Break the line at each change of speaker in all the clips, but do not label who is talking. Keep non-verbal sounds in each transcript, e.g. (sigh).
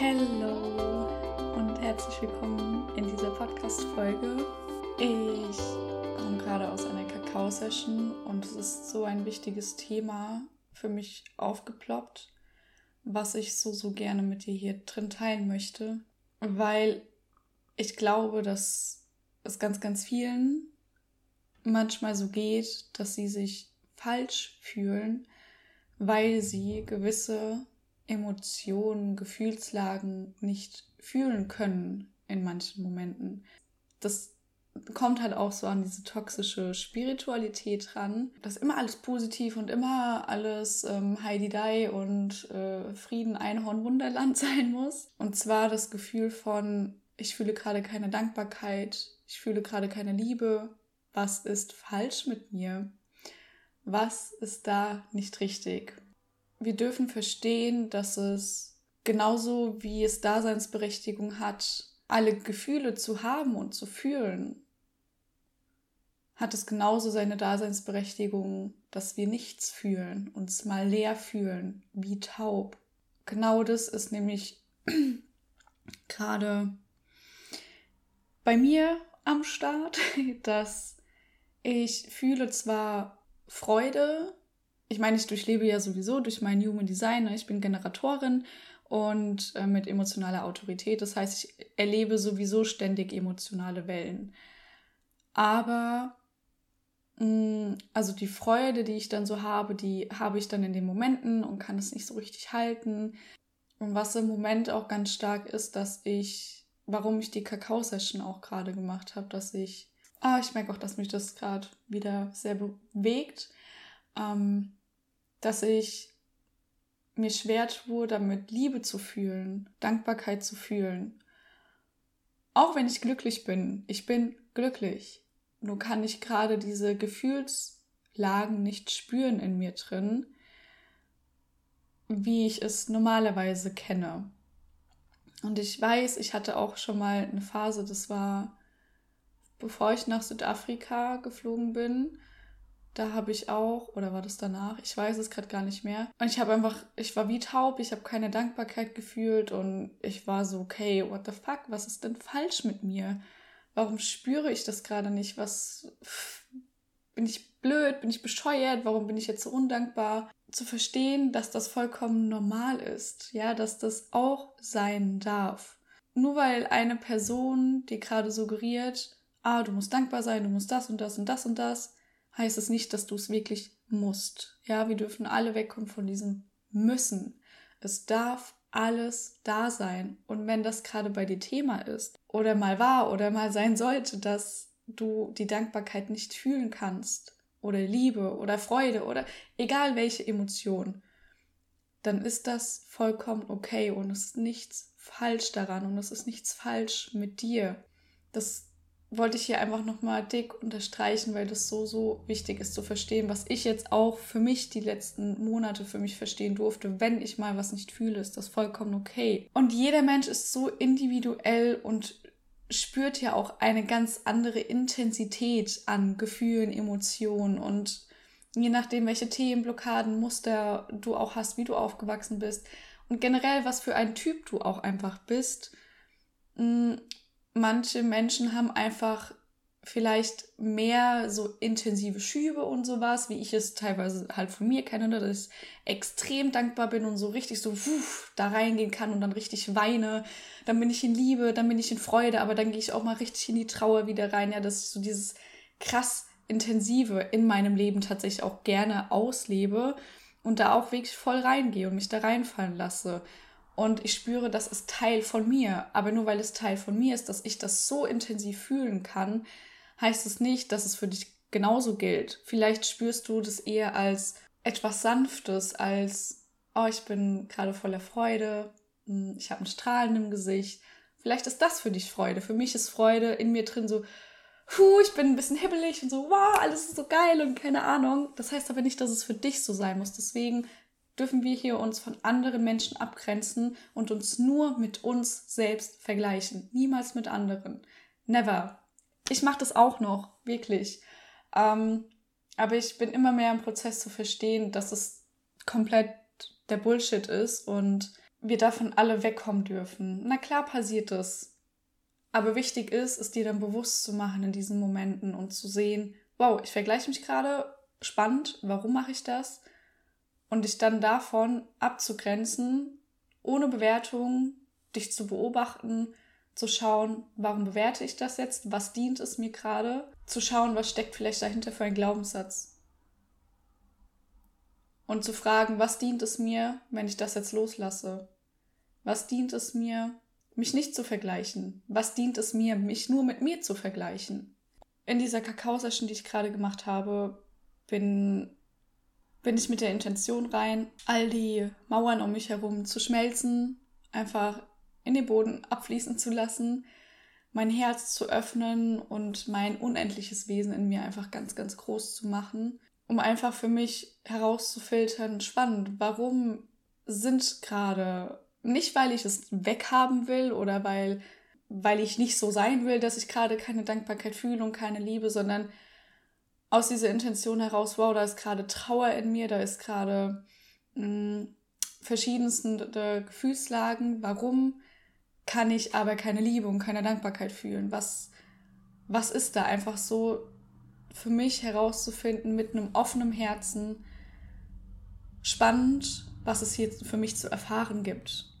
Hallo und herzlich willkommen in dieser Podcast-Folge. Ich komme gerade aus einer Kakao-Session und es ist so ein wichtiges Thema für mich aufgeploppt, was ich so, so gerne mit dir hier drin teilen möchte, weil ich glaube, dass es ganz, ganz vielen manchmal so geht, dass sie sich falsch fühlen, weil sie gewisse Emotionen, Gefühlslagen nicht fühlen können in manchen Momenten. Das kommt halt auch so an diese toxische Spiritualität ran, dass immer alles positiv und immer alles ähm, Heidi Dai und äh, Frieden, Einhorn, Wunderland (laughs) sein muss. Und zwar das Gefühl von, ich fühle gerade keine Dankbarkeit, ich fühle gerade keine Liebe. Was ist falsch mit mir? Was ist da nicht richtig? Wir dürfen verstehen, dass es genauso wie es Daseinsberechtigung hat, alle Gefühle zu haben und zu fühlen, hat es genauso seine Daseinsberechtigung, dass wir nichts fühlen, uns mal leer fühlen, wie taub. Genau das ist nämlich (clears throat) gerade bei mir am Start, (laughs) dass ich fühle zwar Freude ich meine, ich durchlebe ja sowieso durch mein Human Design. Ne? Ich bin Generatorin und äh, mit emotionaler Autorität. Das heißt, ich erlebe sowieso ständig emotionale Wellen. Aber mh, mm, also die Freude, die ich dann so habe, die habe ich dann in den Momenten und kann es nicht so richtig halten. Und was im Moment auch ganz stark ist, dass ich, warum ich die Kakao-Session auch gerade gemacht habe, dass ich, ah, ich merke auch, dass mich das gerade wieder sehr bewegt. Ähm, dass ich mir schwer tue, damit Liebe zu fühlen, Dankbarkeit zu fühlen. Auch wenn ich glücklich bin, ich bin glücklich. Nur kann ich gerade diese Gefühlslagen nicht spüren in mir drin, wie ich es normalerweise kenne. Und ich weiß, ich hatte auch schon mal eine Phase, das war bevor ich nach Südafrika geflogen bin, da habe ich auch, oder war das danach? Ich weiß es gerade gar nicht mehr. Und ich habe einfach, ich war wie taub, ich habe keine Dankbarkeit gefühlt und ich war so, okay, what the fuck, was ist denn falsch mit mir? Warum spüre ich das gerade nicht? Was bin ich blöd? Bin ich bescheuert? Warum bin ich jetzt so undankbar? Zu verstehen, dass das vollkommen normal ist, ja, dass das auch sein darf. Nur weil eine Person dir gerade suggeriert, ah, du musst dankbar sein, du musst das und das und das und das, heißt es nicht, dass du es wirklich musst. Ja, wir dürfen alle wegkommen von diesem müssen. Es darf alles da sein. Und wenn das gerade bei dir Thema ist oder mal war oder mal sein sollte, dass du die Dankbarkeit nicht fühlen kannst oder Liebe oder Freude oder egal welche Emotion, dann ist das vollkommen okay und es ist nichts falsch daran und es ist nichts falsch mit dir. Das wollte ich hier einfach nochmal dick unterstreichen, weil das so, so wichtig ist zu verstehen, was ich jetzt auch für mich die letzten Monate für mich verstehen durfte. Wenn ich mal was nicht fühle, ist das vollkommen okay. Und jeder Mensch ist so individuell und spürt ja auch eine ganz andere Intensität an Gefühlen, Emotionen und je nachdem, welche Themenblockaden, Muster du auch hast, wie du aufgewachsen bist und generell, was für ein Typ du auch einfach bist, mm, manche Menschen haben einfach vielleicht mehr so intensive Schübe und sowas, wie ich es teilweise halt von mir kenne, ne, dass ich extrem dankbar bin und so richtig so wuff, da reingehen kann und dann richtig weine. Dann bin ich in Liebe, dann bin ich in Freude, aber dann gehe ich auch mal richtig in die Trauer wieder rein. Ja, dass ich so dieses krass intensive in meinem Leben tatsächlich auch gerne auslebe und da auch wirklich voll reingehe und mich da reinfallen lasse und ich spüre, das ist Teil von mir. Aber nur weil es Teil von mir ist, dass ich das so intensiv fühlen kann, heißt es nicht, dass es für dich genauso gilt. Vielleicht spürst du das eher als etwas Sanftes, als, oh, ich bin gerade voller Freude, hm, ich habe ein Strahlen im Gesicht. Vielleicht ist das für dich Freude. Für mich ist Freude in mir drin so, puh, ich bin ein bisschen hibbelig und so, wow, alles ist so geil und keine Ahnung. Das heißt aber nicht, dass es für dich so sein muss. Deswegen dürfen wir hier uns von anderen Menschen abgrenzen und uns nur mit uns selbst vergleichen. Niemals mit anderen. Never. Ich mache das auch noch, wirklich. Ähm, aber ich bin immer mehr im Prozess zu verstehen, dass es komplett der Bullshit ist und wir davon alle wegkommen dürfen. Na klar passiert es. Aber wichtig ist, es dir dann bewusst zu machen in diesen Momenten und zu sehen, wow, ich vergleiche mich gerade, spannend, warum mache ich das? Und dich dann davon abzugrenzen, ohne Bewertung, dich zu beobachten, zu schauen, warum bewerte ich das jetzt, was dient es mir gerade, zu schauen, was steckt vielleicht dahinter für ein Glaubenssatz. Und zu fragen, was dient es mir, wenn ich das jetzt loslasse? Was dient es mir, mich nicht zu vergleichen? Was dient es mir, mich nur mit mir zu vergleichen? In dieser Kakao-Session, die ich gerade gemacht habe, bin, bin ich mit der Intention rein, all die Mauern um mich herum zu schmelzen, einfach in den Boden abfließen zu lassen, mein Herz zu öffnen und mein unendliches Wesen in mir einfach ganz, ganz groß zu machen, um einfach für mich herauszufiltern, spannend, warum sind gerade nicht, weil ich es weghaben will oder weil, weil ich nicht so sein will, dass ich gerade keine Dankbarkeit fühle und keine Liebe, sondern aus dieser Intention heraus, wow, da ist gerade Trauer in mir, da ist gerade mm, verschiedenste Gefühlslagen. Warum kann ich aber keine Liebe und keine Dankbarkeit fühlen? Was, was ist da einfach so für mich herauszufinden mit einem offenen Herzen? Spannend, was es hier für mich zu erfahren gibt.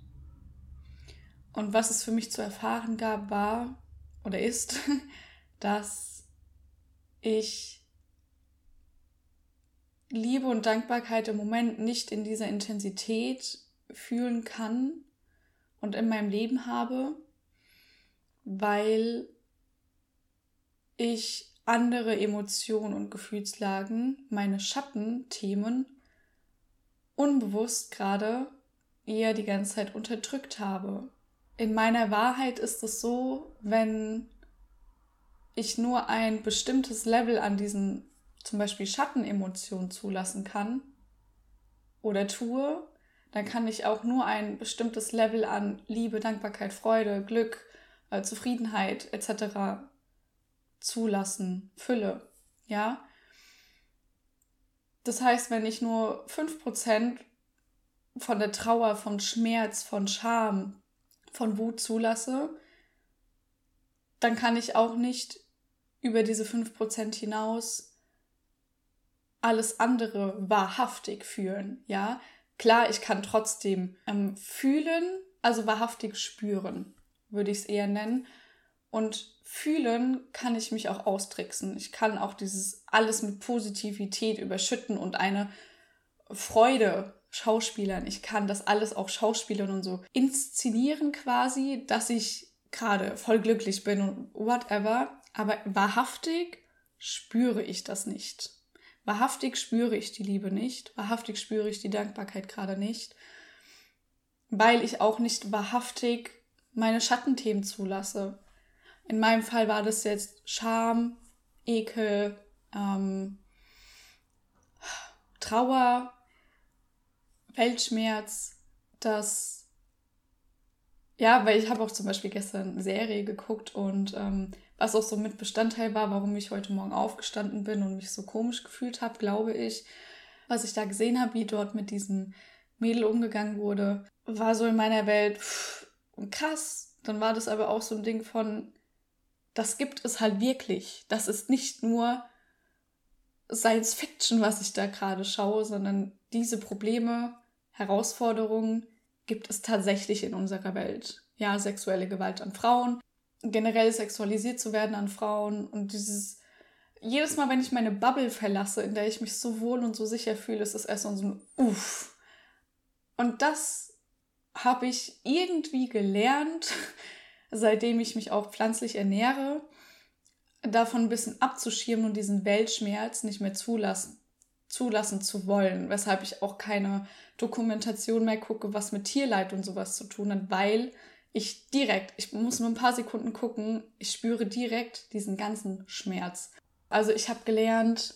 Und was es für mich zu erfahren gab, war oder ist, (laughs) dass ich Liebe und Dankbarkeit im Moment nicht in dieser Intensität fühlen kann und in meinem Leben habe, weil ich andere Emotionen und Gefühlslagen, meine Schattenthemen, unbewusst gerade eher die ganze Zeit unterdrückt habe. In meiner Wahrheit ist es so, wenn ich nur ein bestimmtes Level an diesen zum Beispiel Schattenemotionen zulassen kann oder tue, dann kann ich auch nur ein bestimmtes Level an Liebe, Dankbarkeit, Freude, Glück, äh, Zufriedenheit etc. zulassen, Fülle, ja. Das heißt, wenn ich nur 5% von der Trauer, von Schmerz, von Scham, von Wut zulasse, dann kann ich auch nicht über diese 5% hinaus alles andere wahrhaftig fühlen, ja. Klar, ich kann trotzdem ähm, fühlen, also wahrhaftig spüren, würde ich es eher nennen. Und fühlen kann ich mich auch austricksen. Ich kann auch dieses alles mit Positivität überschütten und eine Freude Schauspielern. Ich kann das alles auch Schauspielern und so inszenieren quasi, dass ich gerade voll glücklich bin und whatever. Aber wahrhaftig spüre ich das nicht. Wahrhaftig spüre ich die Liebe nicht. Wahrhaftig spüre ich die Dankbarkeit gerade nicht. Weil ich auch nicht wahrhaftig meine Schattenthemen zulasse. In meinem Fall war das jetzt Scham, Ekel, ähm, Trauer, Weltschmerz, dass ja, weil ich habe auch zum Beispiel gestern eine Serie geguckt und ähm, was auch so mit Bestandteil war, warum ich heute Morgen aufgestanden bin und mich so komisch gefühlt habe, glaube ich, was ich da gesehen habe, wie dort mit diesem Mädel umgegangen wurde, war so in meiner Welt pff, krass. Dann war das aber auch so ein Ding von, das gibt es halt wirklich. Das ist nicht nur Science Fiction, was ich da gerade schaue, sondern diese Probleme Herausforderungen gibt es tatsächlich in unserer Welt. Ja, sexuelle Gewalt an Frauen, generell sexualisiert zu werden an Frauen und dieses jedes Mal, wenn ich meine Bubble verlasse, in der ich mich so wohl und so sicher fühle, ist es erst so ein Uff. Und das habe ich irgendwie gelernt, (laughs) seitdem ich mich auch pflanzlich ernähre, davon ein bisschen abzuschirmen und diesen Weltschmerz nicht mehr zulassen, zulassen zu wollen, weshalb ich auch keine Dokumentation mehr gucke, was mit Tierleid und sowas zu tun hat, weil ich direkt, ich muss nur ein paar Sekunden gucken, ich spüre direkt diesen ganzen Schmerz. Also ich habe gelernt,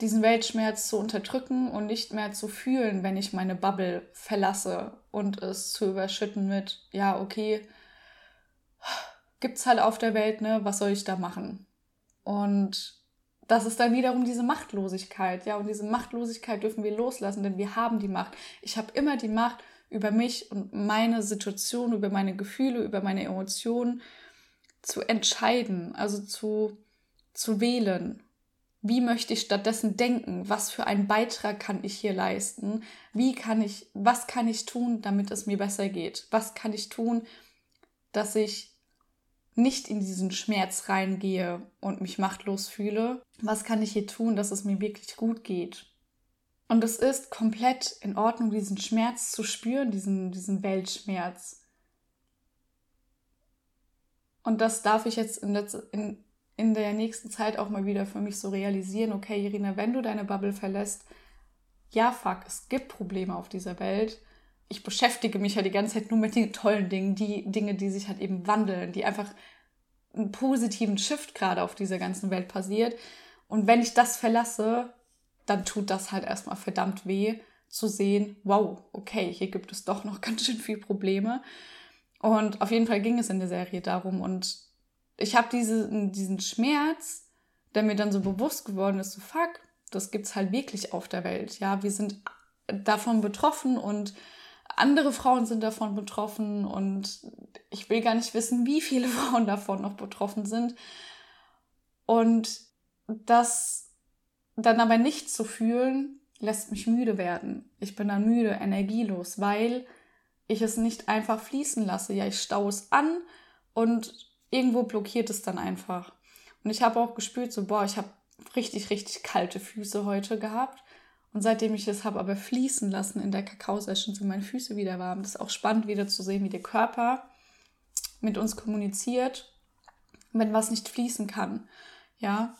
diesen Weltschmerz zu unterdrücken und nicht mehr zu fühlen, wenn ich meine Bubble verlasse und es zu überschütten mit, ja, okay, gibt's halt auf der Welt, ne, was soll ich da machen? Und das ist dann wiederum diese Machtlosigkeit, ja, und diese Machtlosigkeit dürfen wir loslassen, denn wir haben die Macht. Ich habe immer die Macht, über mich und meine Situation, über meine Gefühle, über meine Emotionen zu entscheiden, also zu, zu wählen. Wie möchte ich stattdessen denken? Was für einen Beitrag kann ich hier leisten? Wie kann ich, was kann ich tun, damit es mir besser geht? Was kann ich tun, dass ich nicht in diesen Schmerz reingehe und mich machtlos fühle? Was kann ich hier tun, dass es mir wirklich gut geht? Und es ist komplett in Ordnung, diesen Schmerz zu spüren, diesen, diesen Weltschmerz. Und das darf ich jetzt in, in, in der nächsten Zeit auch mal wieder für mich so realisieren. Okay, Irina, wenn du deine Bubble verlässt, ja, fuck, es gibt Probleme auf dieser Welt. Ich beschäftige mich ja die ganze Zeit nur mit den tollen Dingen, die Dinge, die sich halt eben wandeln, die einfach einen positiven Shift gerade auf dieser ganzen Welt passiert. Und wenn ich das verlasse, dann tut das halt erstmal verdammt weh zu sehen, wow, okay, hier gibt es doch noch (laughs) ganz schön viel Probleme. Und auf jeden Fall ging es in der Serie darum. Und ich habe diese, diesen Schmerz, der mir dann so bewusst geworden ist, so fuck, das gibt's halt wirklich auf der Welt. Ja, wir sind davon betroffen und andere Frauen sind davon betroffen und ich will gar nicht wissen, wie viele (laughs) Frauen davon noch betroffen sind. Und das dann aber nicht zu fühlen, lässt mich müde werden. Ich bin dann müde, energielos, weil ich es nicht einfach fließen lasse. Ja, ich staue es an und irgendwo blockiert es dann einfach. Und ich habe auch gespürt, so, boah, ich habe richtig, richtig kalte Füße heute gehabt. Und seitdem ich es habe aber fließen lassen in der Kakao-Session, sind meine Füße wieder warm. Das ist auch spannend, wieder zu sehen, wie der Körper mit uns kommuniziert, wenn was nicht fließen kann. Ja,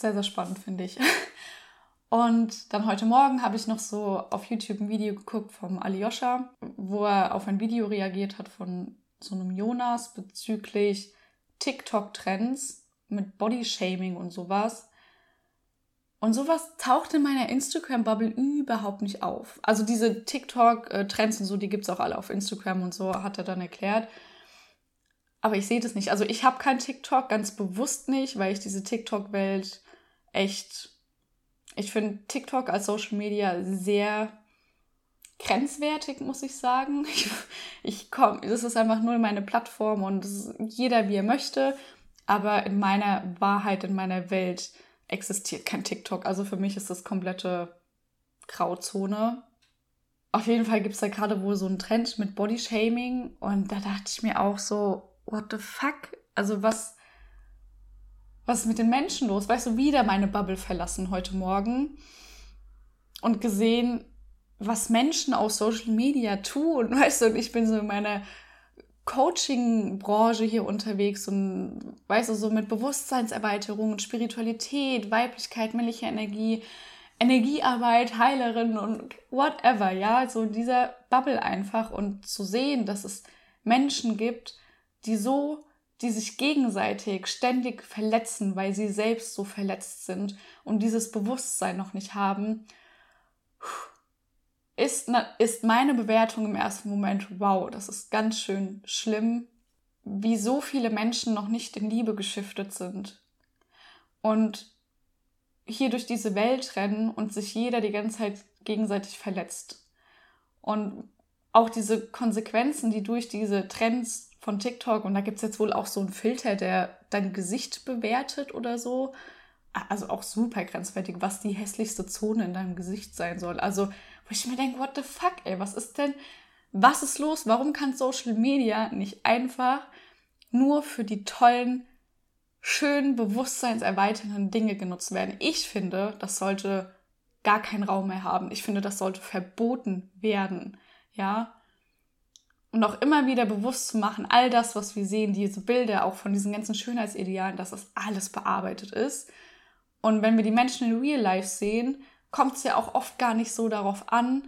sehr, sehr spannend, finde ich. (laughs) Und dann heute Morgen habe ich noch so auf YouTube ein Video geguckt vom Alyosha, wo er auf ein Video reagiert hat von so einem Jonas bezüglich TikTok-Trends mit Bodyshaming und sowas. Und sowas taucht in meiner Instagram-Bubble überhaupt nicht auf. Also diese TikTok-Trends und so, die gibt es auch alle auf Instagram und so, hat er dann erklärt. Aber ich sehe das nicht. Also ich habe kein TikTok, ganz bewusst nicht, weil ich diese TikTok-Welt echt, ich finde TikTok als Social Media sehr grenzwertig, muss ich sagen. (laughs) Ich, ich komme, das ist einfach nur meine Plattform und jeder wie er möchte. Aber in meiner Wahrheit, in meiner Welt existiert kein TikTok. Also für mich ist das komplette Grauzone. Auf jeden Fall gibt es da gerade wohl so einen Trend mit Bodyshaming und da dachte ich mir auch so, what the fuck? Also was, was ist mit den Menschen los? Weißt du, wieder meine Bubble verlassen heute Morgen und gesehen, was Menschen auf Social Media tun. (laughs) Weißt du, und ich bin so in meiner Coaching-Branche hier unterwegs und weißt du, so mit Bewusstseinserweiterung und Spiritualität, Weiblichkeit, männliche Energie, Energiearbeit, Heilerin und whatever, ja, so dieser Bubble einfach und zu sehen, dass es Menschen gibt, die so die sich gegenseitig ständig verletzen, weil sie selbst so verletzt sind und dieses Bewusstsein noch nicht haben, ist, ist meine Bewertung im ersten Moment, wow, das ist ganz schön schlimm, wie so viele Menschen noch nicht in Liebe geschiftet sind. Und hier durch diese Welt rennen und sich jeder die ganze Zeit gegenseitig verletzt. Und auch diese Konsequenzen, die durch diese Trends von TikTok und da gibt es jetzt wohl auch so einen Filter, der dein Gesicht bewertet oder so. Also auch super grenzwertig, was die hässlichste Zone in deinem Gesicht sein soll. Also, wo ich mir denke, what the fuck, ey, was ist denn, was ist los? Warum kann Social Media nicht einfach nur für die tollen, schönen, bewusstseinserweiternden Dinge genutzt werden? Ich finde, das sollte gar keinen Raum mehr haben. Ich finde, das sollte verboten werden. Ja, und auch immer wieder bewusst zu machen, all das, was wir sehen, diese Bilder auch von diesen ganzen Schönheitsidealen, dass das alles bearbeitet ist. Und wenn wir die Menschen in Real Life sehen, kommt es ja auch oft gar nicht so darauf an,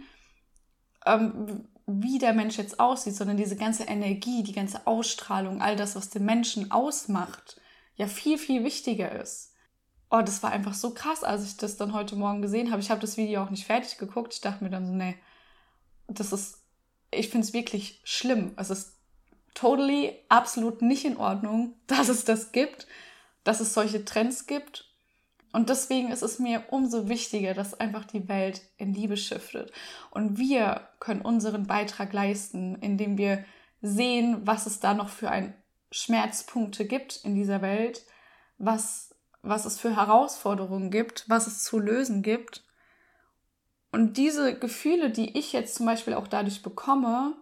ähm, wie der Mensch jetzt aussieht, sondern diese ganze Energie, die ganze Ausstrahlung, all das, was den Menschen ausmacht, ja viel, viel wichtiger ist. Oh, das war einfach so krass, als ich das dann heute Morgen gesehen habe. Ich habe das Video auch nicht fertig geguckt. Ich dachte mir dann so, nee, das ist ich finde es wirklich schlimm. Es ist totally, absolut nicht in Ordnung, (laughs) dass es das gibt, dass es solche Trends gibt. Und deswegen ist es mir umso wichtiger, dass einfach die Welt in Liebe shiftet. Und wir können unseren Beitrag leisten, indem wir sehen, was es da noch für ein Schmerzpunkte gibt in dieser Welt, was, was es für Herausforderungen gibt, was es zu lösen gibt. Und diese Gefühle, die ich jetzt zum Beispiel auch dadurch bekomme,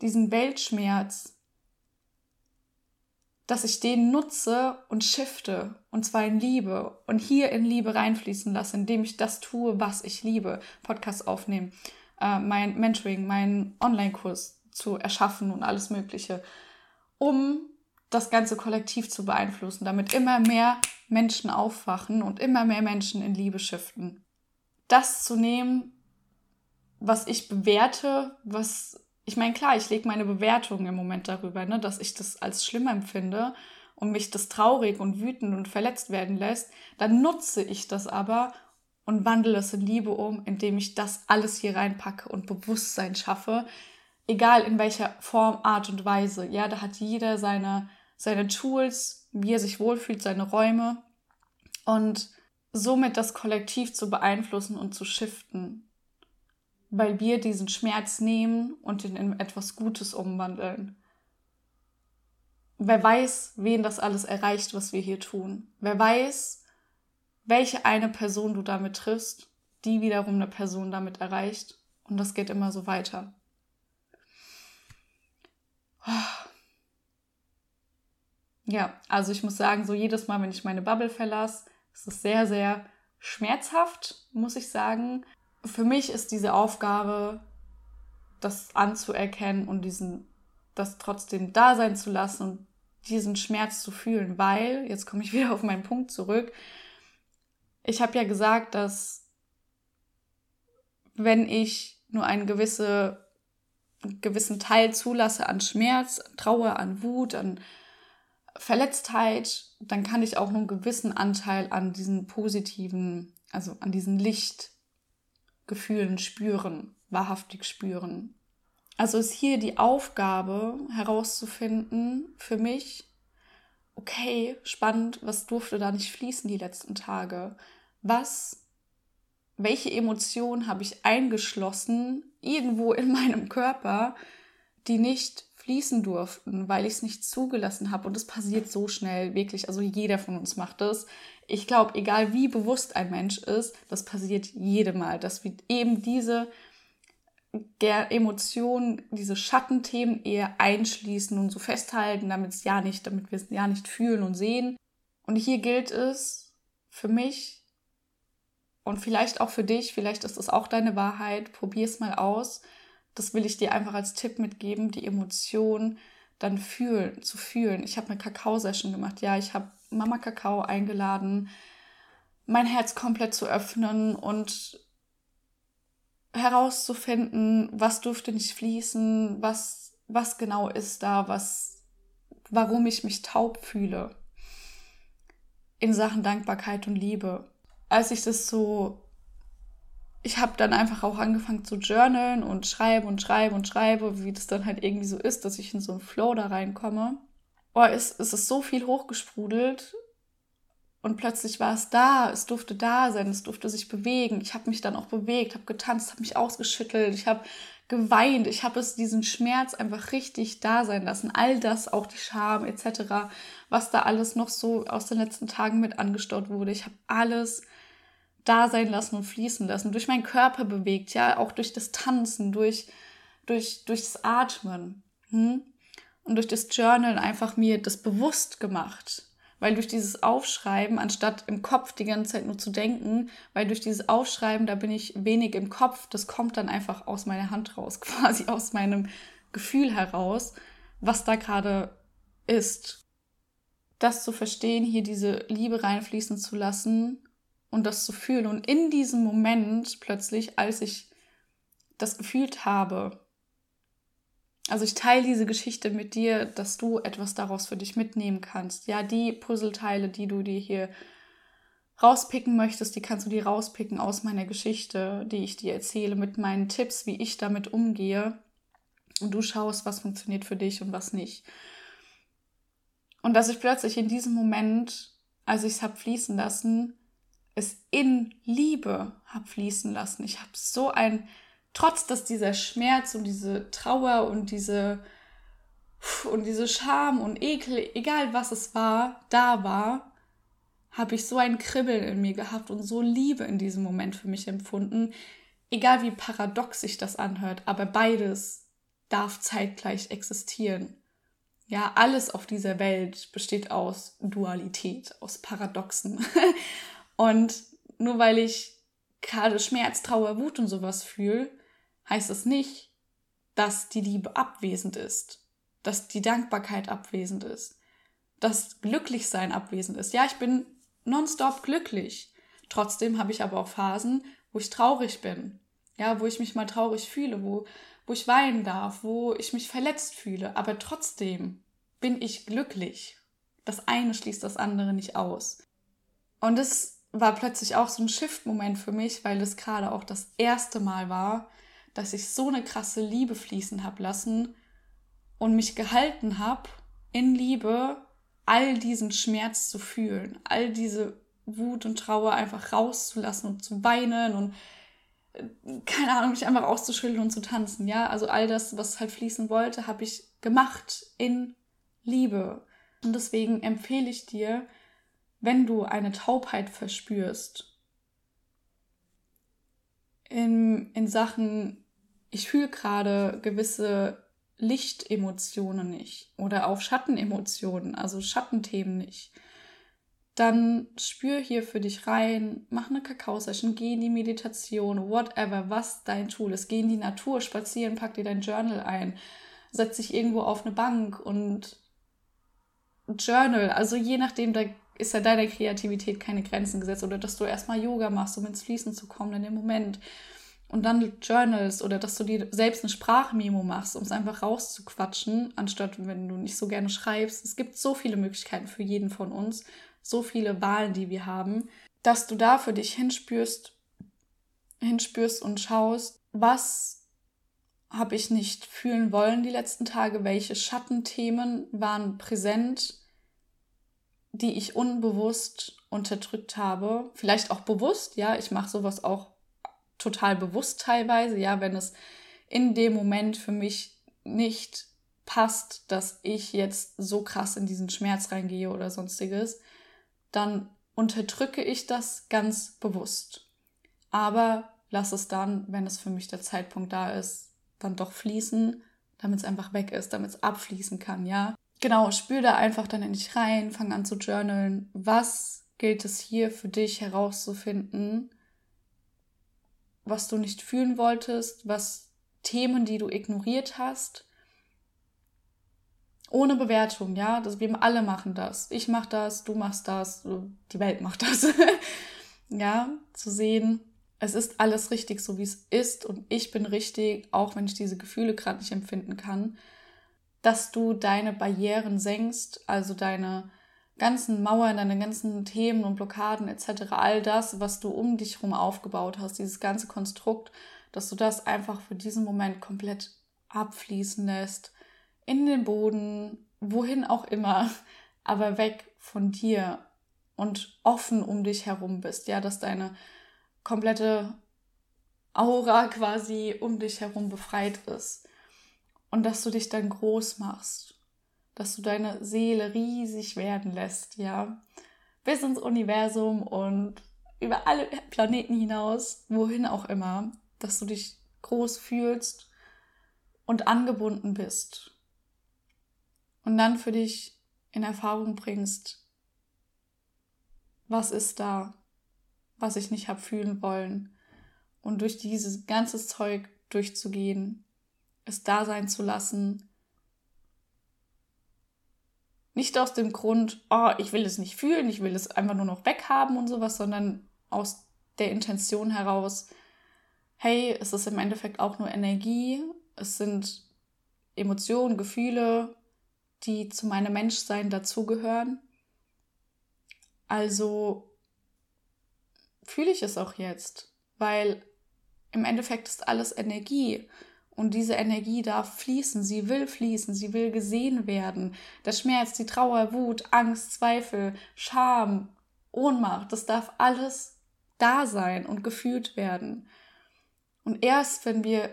diesen Weltschmerz, dass ich den nutze und shifte und zwar in Liebe und hier in Liebe reinfließen lasse, indem ich das tue, was ich liebe. Podcast aufnehmen, äh, mein Mentoring, meinen Online-Kurs zu erschaffen und alles Mögliche, um das ganze Kollektiv zu beeinflussen, damit immer mehr Menschen aufwachen und immer mehr Menschen in Liebe shiften. Das zu nehmen, was ich bewerte, was ich meine, klar, ich lege meine Bewertung im Moment darüber, ne, dass ich das als schlimm empfinde und mich das traurig und wütend und verletzt werden lässt, dann nutze ich das aber und wandle es in Liebe um, indem ich das alles hier reinpacke und Bewusstsein schaffe, egal in welcher Form, Art und Weise. Ja, da hat jeder seine, seine Tools, wie er sich wohlfühlt, seine Räume und somit das Kollektiv zu beeinflussen und zu shiften weil wir diesen Schmerz nehmen und ihn in etwas Gutes umwandeln. Wer weiß, wen das alles erreicht, was wir hier tun. Wer weiß, welche eine Person du damit triffst, die wiederum eine Person damit erreicht. Und das geht immer so weiter. Ja, also ich muss sagen, so jedes Mal, wenn ich meine Bubble verlasse, ist es sehr, sehr schmerzhaft, muss ich sagen. Für mich ist diese Aufgabe, das anzuerkennen und diesen, das trotzdem da sein zu lassen und diesen Schmerz zu fühlen, weil, jetzt komme ich (laughs) wieder auf meinen Punkt zurück, ich habe ja gesagt, dass wenn ich nur einen gewisse, gewissen Teil zulasse an Schmerz, an Trauer, an Wut, an Verletztheit, dann kann ich auch einen gewissen Anteil an diesen positiven, also an diesen Licht, Gefühlen spüren, wahrhaftig spüren. Also ist hier die Aufgabe herauszufinden für mich, okay, spannend, was durfte da nicht fließen die letzten Tage? Was, welche Emotionen habe ich eingeschlossen irgendwo in meinem Körper, die nicht fließen durften, weil ich es nicht zugelassen habe. Und es passiert so schnell, wirklich. Also jeder von uns macht das ich glaube, egal wie bewusst ein Mensch ist, das passiert jedem Mal, dass wir eben diese Emotionen, diese Schattenthemen eher einschließen und so festhalten, damit es ja nicht, damit wir es ja nicht fühlen und sehen. Und hier gilt es für mich und vielleicht auch für dich, vielleicht ist es auch deine Wahrheit, probier es mal aus. Das will ich dir einfach als Tipp mitgeben, die Emotionen dann fühlen, zu fühlen. Ich habe eine Kakao-Session gemacht. Ja, ich habe Mama Kakao eingeladen, mein Herz komplett zu öffnen und herauszufinden, was durfte nicht fließen, was, was genau ist da, was, warum ich mich taub fühle in Sachen Dankbarkeit und Liebe. Als ich das so, ich habe dann einfach auch angefangen zu journalen und schreibe und schreibe und schreibe, wie das dann halt irgendwie so ist, dass ich in so einen Flow da reinkomme oh, es, es ist so viel hochgesprudelt und plötzlich war es da, es durfte da sein, es durfte sich bewegen. Ich habe mich dann auch bewegt, habe getanzt, habe mich ausgeschüttelt, ich habe geweint, ich habe es diesen Schmerz einfach richtig da sein lassen. All das, auch die Scham etc., was da alles noch so aus den letzten Tagen mit angestaut wurde. Ich habe alles da sein lassen und fließen lassen, durch meinen Körper bewegt, ja, auch durch das Tanzen, durch, durch, durchs Atmen. Hm? und durch das Journal einfach mir das bewusst gemacht. Weil durch dieses Aufschreiben, anstatt im Kopf die ganze Zeit nur zu denken, weil durch dieses Aufschreiben, da bin ich wenig im Kopf, das kommt dann einfach aus meiner Hand raus, (laughs) quasi aus meinem Gefühl heraus, was da gerade ist. Das zu verstehen, hier diese Liebe reinfließen zu lassen und das zu fühlen. Und in diesem Moment plötzlich, als ich das gefühlt habe, also ich teile diese Geschichte mit dir, dass du etwas daraus für dich mitnehmen kannst. Ja, die Puzzleteile, die du dir hier rauspicken möchtest, die kannst du dir rauspicken aus meiner Geschichte, die ich dir erzähle, mit meinen Tipps, wie ich damit umgehe. Und du schaust, was funktioniert für dich und was nicht. Und dass ich plötzlich in diesem Moment, als ich es habe fließen lassen, es in Liebe habe fließen lassen. Ich habe so ein, trotz dass dieser Schmerz und diese Trauer und diese und diese Scham und Ekel, egal was es war, da war, habe ich so ein Kribbeln in mir gehabt und so Liebe in diesem Moment für mich empfunden. Egal wie paradox sich das anhört, aber beides darf zeitgleich existieren. Ja, alles auf dieser Welt besteht aus Dualität, aus Paradoxen. (laughs) und nur weil ich gerade Schmerz, Trauer, Wut und sowas fühle, heißt es nicht, dass die Liebe abwesend ist, dass die Dankbarkeit abwesend ist, dass Glücklichsein abwesend ist. Ja, ich bin nonstop glücklich. Trotzdem habe ich aber auch Phasen, wo ich traurig bin. Ja, wo ich mich mal traurig fühle, wo, wo ich weinen darf, wo ich mich verletzt fühle. Aber trotzdem bin ich glücklich. Das eine schließt das andere nicht aus. Und es war plötzlich auch so ein Shift-Moment für mich, weil es gerade auch das erste Mal war, dass ich so eine krasse Liebe fließen habe lassen und mich gehalten habe, in Liebe all diesen Schmerz zu fühlen, all diese Wut und Trauer einfach rauszulassen und zu weinen und äh, keine Ahnung, mich einfach auszuschütteln und zu tanzen, ja? Also all das, was halt fließen wollte, habe ich gemacht in Liebe. Und deswegen empfehle ich dir, wenn du eine Taubheit verspürst, in, in Sachen, ich fühle gerade gewisse Lichtemotionen nicht oder auch Schattenemotionen, also Schattenthemen nicht, dann spür hier für dich rein, mach eine Kakao-Session, geh in die Meditation, whatever, was dein Tool ist. Geh in die Natur, spazieren, pack dir dein Journal ein, setz dich irgendwo auf eine Bank und Journal. Also je nachdem, da ist ja deiner Kreativität keine Grenzen gesetzt oder dass du erstmal Yoga machst, um ins Fließen zu kommen in dem Moment. Und dann journals oder dass du dir selbst eine Sprachmemo machst, um es einfach rauszuquatschen, anstatt wenn du nicht so gerne schreibst. Es gibt so viele Möglichkeiten für jeden von uns, so viele Wahlen, die wir haben, dass du da für dich hinspürst, hinspürst und schaust, was habe ich nicht fühlen wollen die letzten Tage, welche Schattenthemen waren präsent, die ich unbewusst unterdrückt habe. Vielleicht auch bewusst, ja, ich mache sowas auch total bewusst teilweise, ja, wenn es in dem Moment für mich nicht passt, dass ich jetzt so krass in diesen Schmerz reingehe oder sonstiges, dann unterdrücke ich das ganz bewusst. Aber lass es dann, wenn es für mich der Zeitpunkt da ist, dann doch fließen, damit es einfach weg ist, damit es abfließen kann, ja genau, spür da einfach dann in dich rein, fang an zu journalen. Was gilt es hier für dich herauszufinden, was du nicht fühlen wolltest, was Themen, die du ignoriert hast? Ohne Bewertung, ja, das, wir alle machen das. Ich mach das, du machst das, die Welt macht das. (laughs) ja, zu sehen, es ist alles richtig, so wie es ist und ich bin richtig, auch wenn ich diese Gefühle gerade nicht empfinden kann dass du deine Barrieren senkst, also deine ganzen Mauern, deine ganzen Themen und Blockaden etc., all das, was du um dich herum aufgebaut hast, dieses ganze Konstrukt, dass du das einfach für diesen Moment komplett abfließen lässt, in den Boden, wohin auch immer, (laughs) aber weg von dir und offen um dich herum bist, ja, dass deine komplette Aura quasi um dich herum befreit ist und dass du dich dann groß machst, dass du deine Seele riesig werden lässt, ja, bis ins Universum und über alle Planeten hinaus, wohin auch immer, dass du dich groß fühlst und angebunden bist. Und dann für dich in Erfahrung bringst, was ist da, was ich nicht habe fühlen wollen. Und durch dieses ganze Zeug durchzugehen es da sein zu lassen. Nicht aus dem Grund, oh, ich will es nicht fühlen, ich will es einfach nur noch weghaben und sowas, sondern aus der Intention heraus, hey, es ist im Endeffekt auch nur Energie, es sind Emotionen, Gefühle, die zu meinem Menschsein dazugehören. Also fühle ich es auch jetzt, weil im Endeffekt ist alles Energie. Und diese Energie darf fließen, sie will fließen, sie will gesehen werden. Der Schmerz, die Trauer, Wut, Angst, Zweifel, Scham, Ohnmacht, das darf alles da sein und gefühlt werden. Und erst wenn wir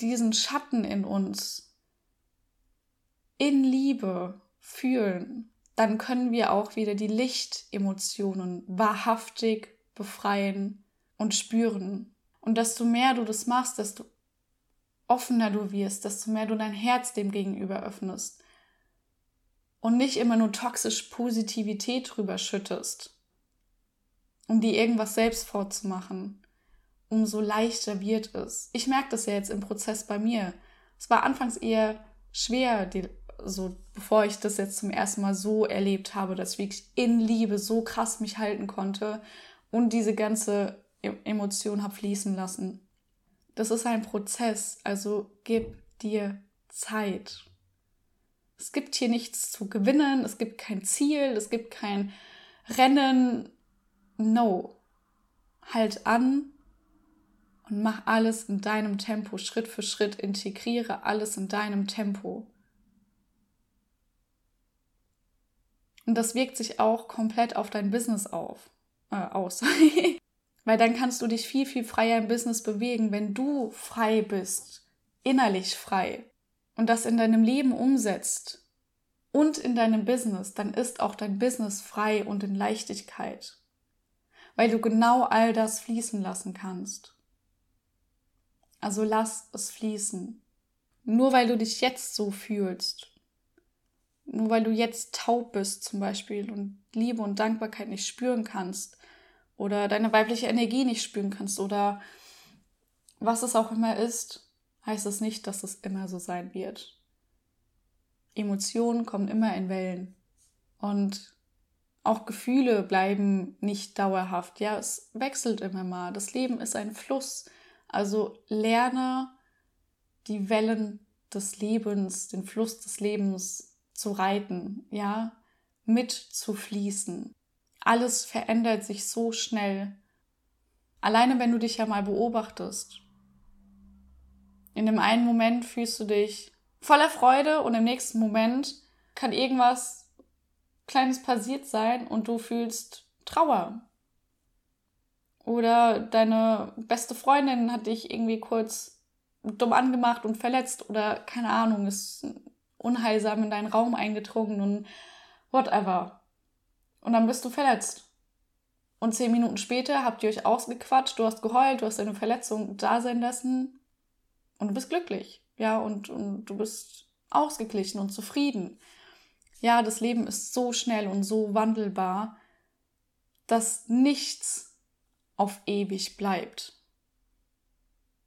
diesen Schatten in uns in Liebe fühlen, dann können wir auch wieder die Lichtemotionen wahrhaftig befreien und spüren. Und desto mehr du das machst, desto offener du wirst, desto mehr du dein Herz dem gegenüber öffnest und nicht immer nur toxisch Positivität drüber schüttest, um dir irgendwas selbst vorzumachen, umso leichter wird es. Ich merke das ja jetzt im Prozess bei mir. Es war anfangs eher schwer, die, so bevor ich das jetzt zum ersten Mal so erlebt habe, dass ich wirklich in Liebe so krass mich halten konnte und diese ganze e-, Emotion habe fließen lassen. Das ist ein Prozess, also gib dir Zeit. Es gibt hier nichts zu gewinnen, es gibt kein Ziel, es gibt kein Rennen. No. Halt an und mach alles in deinem Tempo, Schritt für Schritt, integriere alles in deinem Tempo. Und das wirkt sich auch komplett auf dein Business auf, äh, aus. (laughs) Weil dann kannst du dich viel, viel freier im Business bewegen, wenn du frei bist, innerlich frei und das in deinem Leben umsetzt und in deinem Business, dann ist auch dein Business frei und in Leichtigkeit, weil du genau all das fließen lassen kannst. Also lass es fließen. Nur weil du dich jetzt so fühlst, nur weil du jetzt taub bist zum Beispiel und Liebe und Dankbarkeit nicht spüren kannst oder deine weibliche Energie nicht spüren kannst oder was es auch immer ist, heißt es nicht, dass es immer so sein wird. Emotionen kommen immer in Wellen und auch Gefühle bleiben nicht dauerhaft. Ja, es wechselt immer mal. Das Leben ist ein Fluss. Also lerne die Wellen des Lebens, den Fluss des Lebens zu reiten, ja, mit zu fließen. Alles verändert sich so schnell. Alleine wenn du dich ja mal beobachtest in dem einen Moment fühlst du dich voller Freude und im nächsten Moment kann irgendwas Kleines passiert sein und du fühlst Trauer. Oder deine beste Freundin hat dich irgendwie kurz dumm angemacht und verletzt oder keine Ahnung, ist unheilsam in deinen Raum eingedrungen und whatever. Und dann bist du verletzt. Und zehn Minuten später habt ihr euch ausgequatscht, du hast geheult, du hast deine Verletzung da sein lassen und du bist glücklich, ja, und, und du bist ausgeglichen und zufrieden. Ja, das Leben ist so schnell und so wandelbar, dass nichts auf ewig bleibt.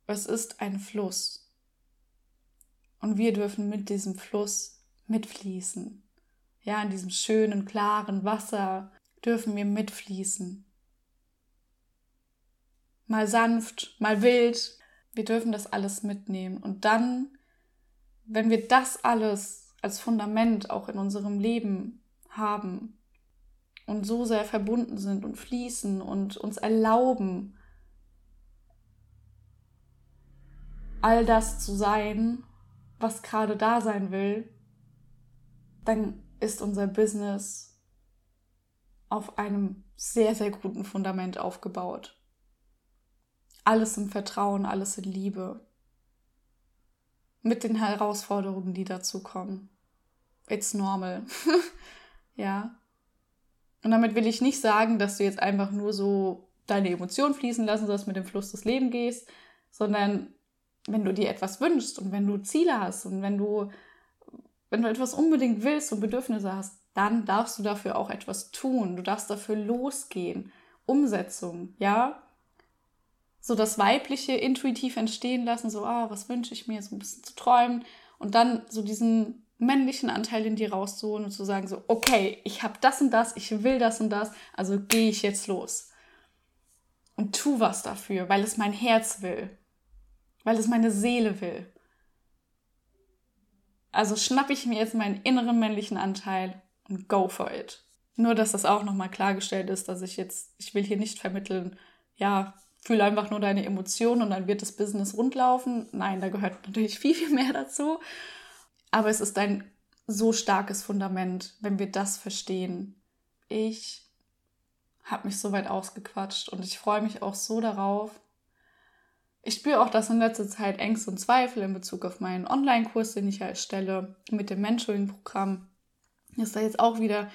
Es ist ein Fluss. Und wir dürfen mit diesem Fluss mitfließen. Ja, in diesem schönen, klaren Wasser dürfen wir mitfließen. Mal sanft, mal wild, wir dürfen das alles mitnehmen. Und dann, wenn wir das alles als Fundament auch in unserem Leben haben und so sehr verbunden sind und fließen und uns erlauben, all das zu sein, was gerade da sein will, dann ist unser Business auf einem sehr, sehr guten Fundament aufgebaut alles im Vertrauen, alles in Liebe. Mit den Herausforderungen, die dazu kommen. It's normal. (laughs) ja. Und damit will ich nicht sagen, dass du jetzt einfach nur so deine Emotionen fließen lassen sollst, mit dem Fluss des Lebens gehst, sondern wenn du dir etwas wünschst und wenn du Ziele hast und wenn du, wenn du etwas unbedingt willst und Bedürfnisse hast, dann darfst du dafür auch etwas tun. Du darfst dafür losgehen. Umsetzung, ja so das Weibliche intuitiv entstehen lassen, so, ah, was wünsche ich mir, so ein bisschen zu träumen und dann so diesen männlichen Anteil in dir rauszuholen und zu sagen, so, okay, ich habe das und das, ich will das und das, also gehe ich jetzt los und tu was dafür, weil es mein Herz will, weil es meine Seele will. Also schnappe ich mir jetzt meinen inneren männlichen Anteil und go for it. Nur, dass das auch nochmal klargestellt ist, dass ich jetzt, ich will hier nicht vermitteln, ja, fühle einfach nur deine Emotionen und dann wird das Business rundlaufen. Nein, da gehört natürlich viel, viel mehr dazu. Aber es ist ein so starkes Fundament, wenn wir das verstehen. Ich habe mich so weit ausgequatscht und ich freue mich auch so darauf. Ich spüre auch, dass in letzter Zeit Ängste und Zweifel in Bezug auf meinen Online-Kurs, den ich erstelle, mit dem Mentoring-Programm, dass da jetzt auch wieder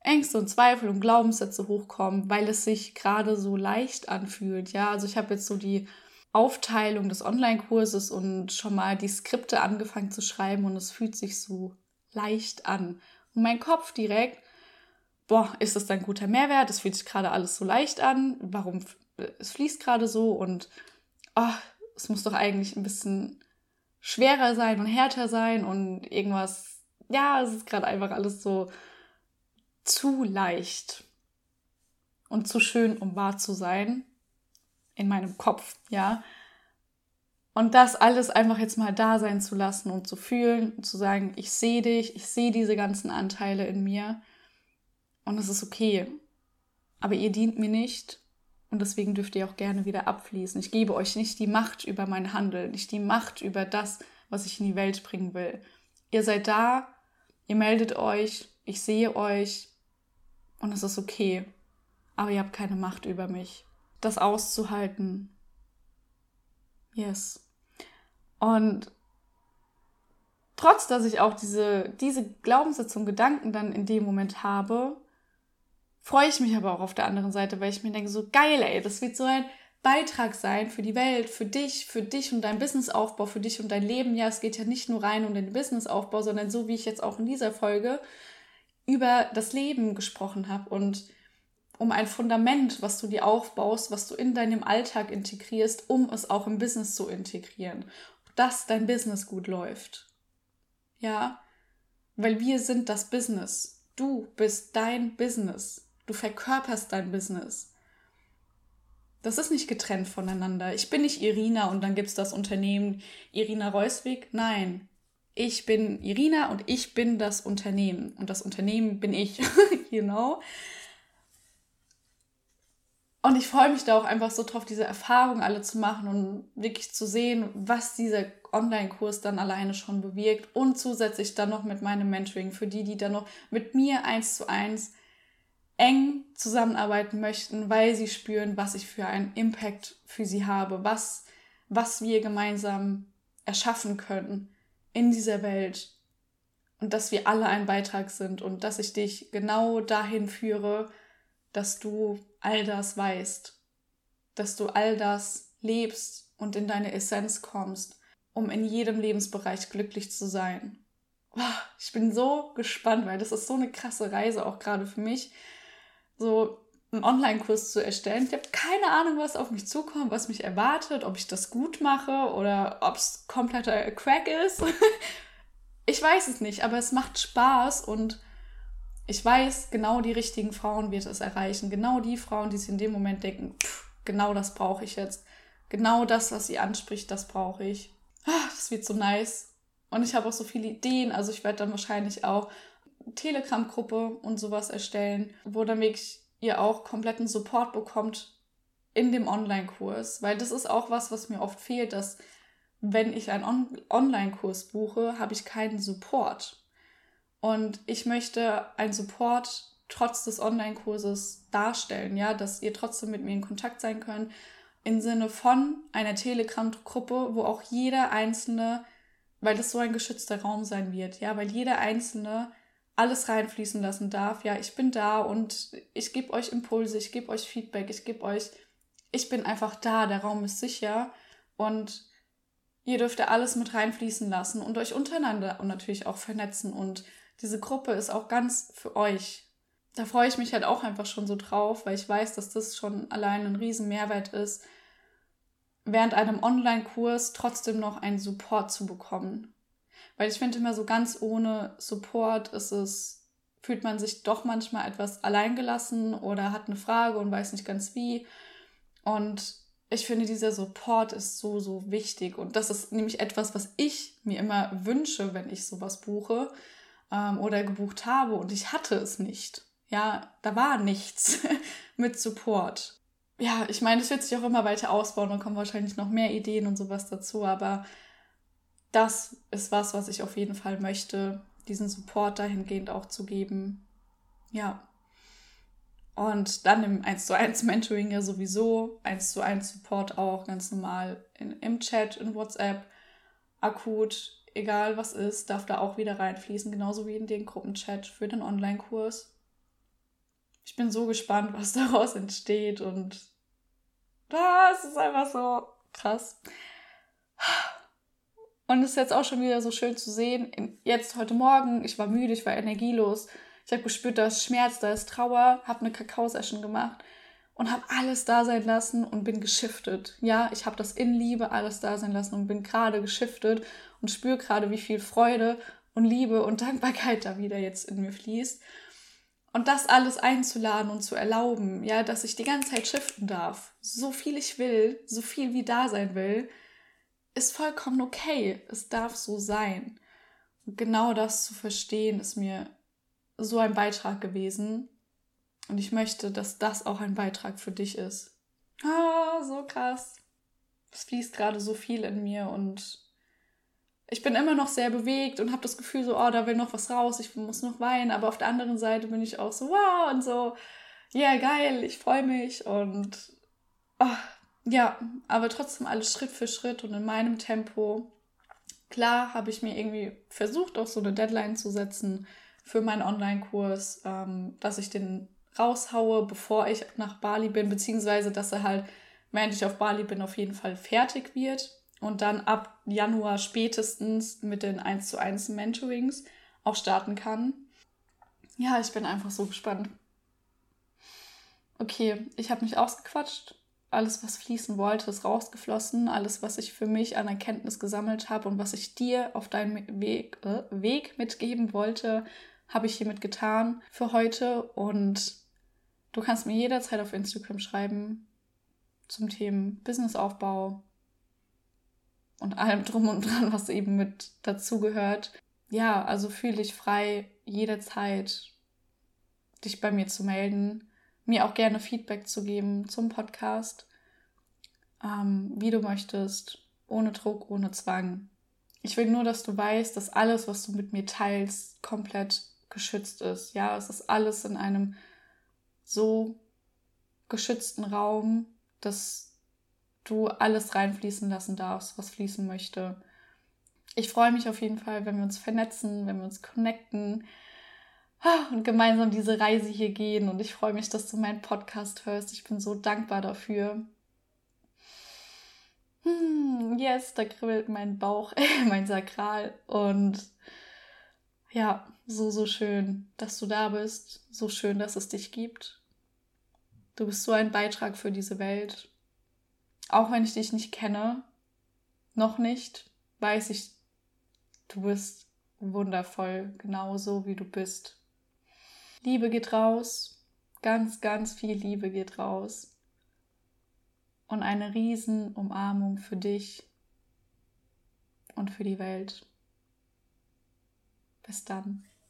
Ängste und Zweifel und Glaubenssätze hochkommen, weil es sich gerade so leicht anfühlt. Ja, also ich habe jetzt so die Aufteilung des Online-Kurses und schon mal die Skripte angefangen zu schreiben und es fühlt sich so leicht an. Und mein Kopf direkt, boah, ist das ein guter Mehrwert? Es fühlt sich gerade alles so leicht an. Warum? Es fließt gerade so und oh, es muss doch eigentlich ein bisschen schwerer sein und härter sein und irgendwas. Ja, es ist gerade einfach alles so zu leicht und zu schön, um wahr zu sein in meinem Kopf, ja. Und das alles einfach jetzt mal da sein zu lassen und zu fühlen und zu sagen, ich sehe dich, ich sehe diese ganzen Anteile in mir und es ist okay. Aber ihr dient mir nicht und deswegen dürft ihr auch gerne wieder abfließen. Ich gebe euch nicht die Macht über mein Handeln, nicht die Macht über das, was ich in die Welt bringen will. Ihr seid da, ihr meldet euch, ich sehe euch und es ist okay. Aber ihr habt keine Macht über mich das auszuhalten. Yes. Und trotz, dass ich auch diese, diese Glaubenssätze und Gedanken dann in dem Moment habe, freue ich mich aber auch auf der anderen Seite, weil ich mir denke, so geil, ey, das wird so ein Beitrag sein für die Welt, für dich, für dich und dein Businessaufbau, für dich und dein Leben. Ja, es geht ja nicht nur rein um den Businessaufbau, sondern so wie ich jetzt auch in dieser Folge über das Leben gesprochen habe und um ein Fundament, was du dir aufbaust, was du in deinem Alltag integrierst, um es auch im Business zu integrieren, dass dein Business gut läuft. Ja, weil wir sind das Business. Du bist dein Business. Du verkörperst dein Business. Das ist nicht getrennt voneinander. Ich bin nicht Irina und dann gibt es das Unternehmen Irina Reuswig. Nein, ich bin Irina und ich bin das Unternehmen. Und das Unternehmen bin ich. (laughs) know? Und ich freue mich da auch einfach so drauf, diese Erfahrungen alle zu machen und wirklich zu sehen, was dieser Online-Kurs dann alleine schon bewirkt und zusätzlich dann noch mit meinem Mentoring für die, die dann noch mit mir eins zu eins eng zusammenarbeiten möchten, weil sie spüren, was ich für einen Impact für sie habe, was, was wir gemeinsam erschaffen können in dieser Welt und dass wir alle ein Beitrag sind und dass ich dich genau dahin führe, dass du all das weißt, dass du all das lebst und in deine Essenz kommst, um in jedem Lebensbereich glücklich zu sein. Ich bin so gespannt, weil das ist so eine krasse Reise auch gerade für mich, so einen Online-Kurs zu erstellen. Ich habe keine Ahnung, was auf mich zukommt, was mich erwartet, ob ich das gut mache oder ob es kompletter Crack ist. (laughs) ich weiß es nicht, aber es macht Spaß und ich weiß, genau die richtigen Frauen wird es erreichen. Genau die Frauen, die sich in dem Moment denken, pff, genau das brauche ich jetzt. Genau das, was sie anspricht, das brauche ich. Ach, das wird so nice. Und ich habe auch so viele Ideen. Also ich werde dann wahrscheinlich auch Telegram-Gruppe und sowas erstellen, wo dann wirklich ihr auch kompletten Support bekommt in dem Online-Kurs. Weil das ist auch was, was mir oft fehlt, dass wenn ich einen On Online-Kurs buche, habe ich keinen Support. Und ich möchte einen Support trotz des Online-Kurses darstellen, ja, dass ihr trotzdem mit mir in Kontakt sein könnt, im Sinne von einer Telegram-Gruppe, wo auch jeder Einzelne, weil das so ein geschützter Raum sein wird, ja, weil jeder Einzelne alles reinfließen lassen darf. Ja, ich bin da und ich gebe euch Impulse, ich gebe euch Feedback, ich gebe euch, ich bin einfach da, der Raum ist sicher und ihr dürft da alles mit reinfließen lassen und euch untereinander und natürlich auch vernetzen und diese Gruppe ist auch ganz für euch. Da freue ich mich halt auch einfach schon so drauf, weil ich weiß, dass das schon allein ein riesen Mehrwert ist, während einem Online-Kurs trotzdem noch einen Support zu bekommen. Weil ich finde immer so ganz ohne Support ist es, fühlt man sich doch manchmal etwas alleingelassen oder hat eine Frage und weiß nicht ganz wie. Und ich finde, dieser Support ist so, so wichtig. Und das ist nämlich etwas, was ich mir immer wünsche, wenn ich sowas buche, ähm, oder gebucht habe und ich hatte es nicht. Ja, da war nichts (laughs) mit Support. Ja, ich meine, es wird sich auch immer weiter ausbauen und kommen wahrscheinlich noch mehr Ideen und sowas dazu, aber das ist was, was ich auf jeden Fall möchte, diesen Support dahingehend auch zu geben. Ja. Und dann im 1 zu 1 Mentoring ja sowieso, 1 zu 1 Support auch ganz normal in, im Chat, in WhatsApp, akut, egal was ist, darf da auch wieder reinfließen, genauso wie in den Gruppenchat für den Online-Kurs. Ich bin so gespannt, was (laughs) daraus entsteht und das ist einfach so krass. Und es ist jetzt auch schon wieder so schön zu sehen. Jetzt heute Morgen, ich war müde, ich war energielos ich habe gespürt, da ist Schmerz, da ist Trauer, habe eine Kakao-Session gemacht und habe alles da sein lassen und bin geschiftet. Ja, ich habe das in Liebe alles da sein lassen und bin gerade geschiftet und spüre gerade, wie viel Freude und Liebe und Dankbarkeit da wieder jetzt in mir fließt. Und das alles einzuladen und zu erlauben, ja, dass ich die ganze Zeit shiften darf, so viel ich will, so viel wie da sein will, ist vollkommen okay. Es darf so sein. Und genau das zu verstehen, ist mir so ein Beitrag gewesen. Und ich möchte, dass das auch ein Beitrag für dich ist. Ah, so krass. Es fließt gerade so viel in mir und ich bin immer noch sehr bewegt und habe das Gefühl so, oh, da will noch was raus, ich muss noch weinen. Aber auf der anderen Seite bin ich auch so, wow, und so, ja, yeah, geil, ich freue mich und oh, ja, aber trotzdem alles Schritt für Schritt und in meinem Tempo. Klar habe ich mir irgendwie versucht, auch so eine Deadline zu setzen, für meinen Online-Kurs, ähm, dass ich den raushaue, bevor ich nach Bali bin, beziehungsweise dass er halt, während ich auf Bali bin, auf jeden Fall fertig wird und dann ab Januar spätestens mit den 1 zu 1 Mentorings auch starten kann. Ja, ich bin einfach so gespannt. Okay, ich habe mich ausgequatscht. Alles, was fließen wollte, ist rausgeflossen. Alles, was ich für mich an Erkenntnis gesammelt habe und was ich dir auf deinem Weg, äh, Weg mitgeben wollte, habe ich hiermit getan für heute und du kannst mir jederzeit auf Instagram schreiben zum Thema Businessaufbau und allem drum und dran, was eben mit dazugehört. Ja, also fühle dich frei, jederzeit dich bei mir zu melden, mir auch gerne Feedback zu geben zum Podcast, ähm, wie du möchtest, ohne Druck, ohne Zwang. Ich will nur, dass du weißt, dass alles, was du mit mir teilst, komplett geschützt ist. Ja, es ist alles in einem so geschützten Raum, dass du alles reinfließen lassen darfst, was fließen möchte. Ich freue mich auf jeden Fall, wenn wir uns vernetzen, wenn wir uns connecten und gemeinsam diese Reise hier gehen. Und ich freue mich, dass du meinen Podcast hörst. Ich bin so dankbar dafür. Hm, yes, da kribbelt mein Bauch, (laughs) mein Sakral. Und ja, so, so schön, dass du da bist. So schön, dass es dich gibt. Du bist so ein Beitrag für diese Welt. Auch wenn ich dich nicht kenne, noch nicht, weiß ich, du bist wundervoll, genauso wie du bist. Liebe geht raus, ganz, ganz viel Liebe geht raus. Und eine Riesenumarmung für dich und für die Welt. Bis dann.